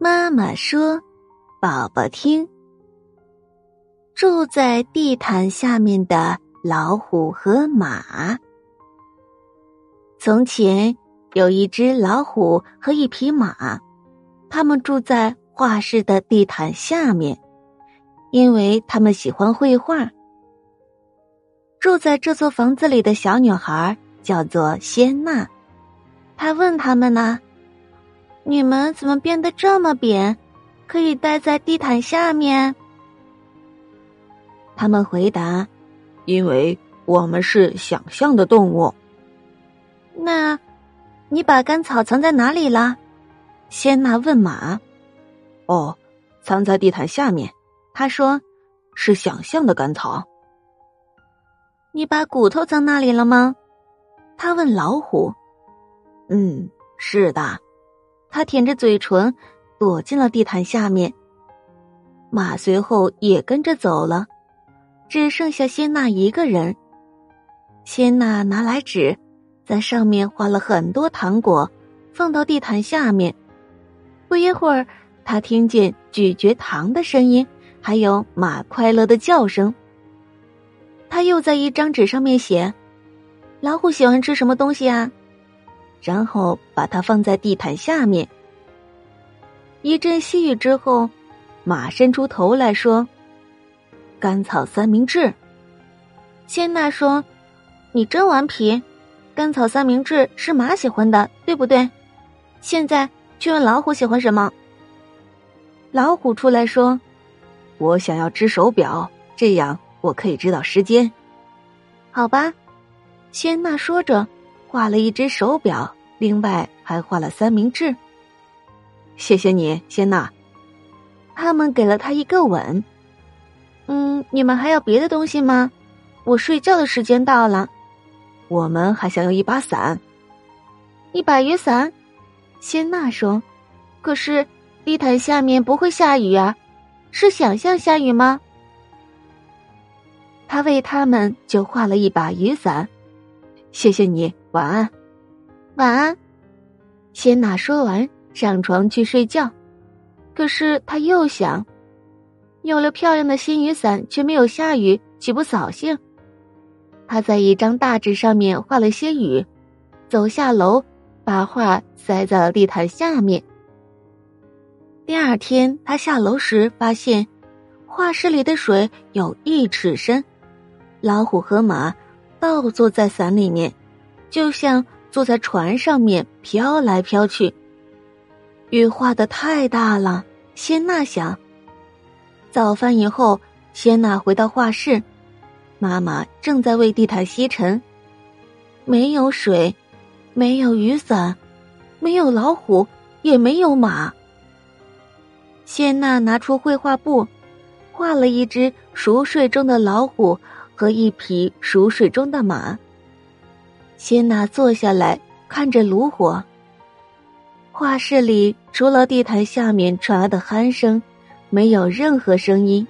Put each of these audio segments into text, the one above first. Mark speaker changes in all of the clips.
Speaker 1: 妈妈说：“宝宝听，住在地毯下面的老虎和马。从前有一只老虎和一匹马，他们住在画室的地毯下面，因为他们喜欢绘画。住在这座房子里的小女孩叫做仙娜，她问他们呢。”你们怎么变得这么扁？可以待在地毯下面？
Speaker 2: 他们回答：“因为我们是想象的动物。”
Speaker 1: 那，你把干草藏在哪里了？仙娜问马。
Speaker 2: “哦，藏在地毯下面。”他说：“是想象的干草。”
Speaker 1: 你把骨头藏那里了吗？他问老虎。
Speaker 2: “嗯，是的。”
Speaker 1: 他舔着嘴唇，躲进了地毯下面。马随后也跟着走了，只剩下仙娜一个人。仙娜拿来纸，在上面画了很多糖果，放到地毯下面。不一会儿，他听见咀嚼糖的声音，还有马快乐的叫声。他又在一张纸上面写：“老虎喜欢吃什么东西啊？”然后把它放在地毯下面。一阵细雨之后，马伸出头来说：“甘草三明治。”仙娜说：“你真顽皮，甘草三明治是马喜欢的，对不对？现在去问老虎喜欢什么。”老虎出来说：“
Speaker 2: 我想要只手表，这样我可以知道时间。”
Speaker 1: 好吧，仙娜说着。画了一只手表，另外还画了三明治。
Speaker 2: 谢谢你，仙娜。
Speaker 1: 他们给了他一个吻。嗯，你们还要别的东西吗？我睡觉的时间到了。
Speaker 2: 我们还想要一把伞，
Speaker 1: 一把雨伞。仙娜说：“可是地毯下面不会下雨啊，是想象下雨吗？”他为他们就画了一把雨伞。
Speaker 2: 谢谢你。晚安，
Speaker 1: 晚安。仙娜说完，上床去睡觉。可是她又想，有了漂亮的新雨伞，却没有下雨，岂不扫兴？她在一张大纸上面画了些雨，走下楼，把画塞在了地毯下面。第二天，他下楼时发现，画室里的水有一尺深，老虎和马倒坐在伞里面。就像坐在船上面飘来飘去。雨画的太大了，仙娜想。早饭以后，仙娜回到画室，妈妈正在为地毯吸尘。没有水，没有雨伞，没有老虎，也没有马。仙娜拿出绘画布，画了一只熟睡中的老虎和一匹熟睡中的马。谢娜坐下来看着炉火。画室里除了地毯下面传来的鼾声，没有任何声音。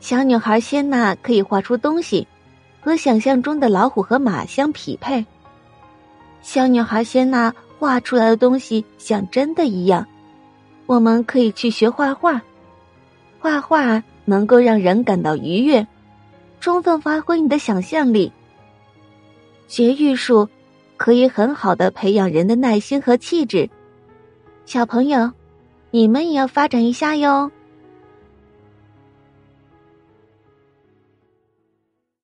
Speaker 1: 小女孩谢娜可以画出东西，和想象中的老虎和马相匹配。小女孩谢娜画出来的东西像真的一样。我们可以去学画画，画画能够让人感到愉悦。充分发挥你的想象力。学艺术可以很好的培养人的耐心和气质。小朋友，你们也要发展一下哟。